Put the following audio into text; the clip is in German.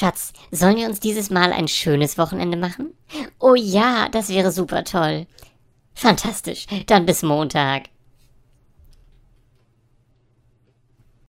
Schatz, sollen wir uns dieses Mal ein schönes Wochenende machen? Oh ja, das wäre super toll. Fantastisch, dann bis Montag.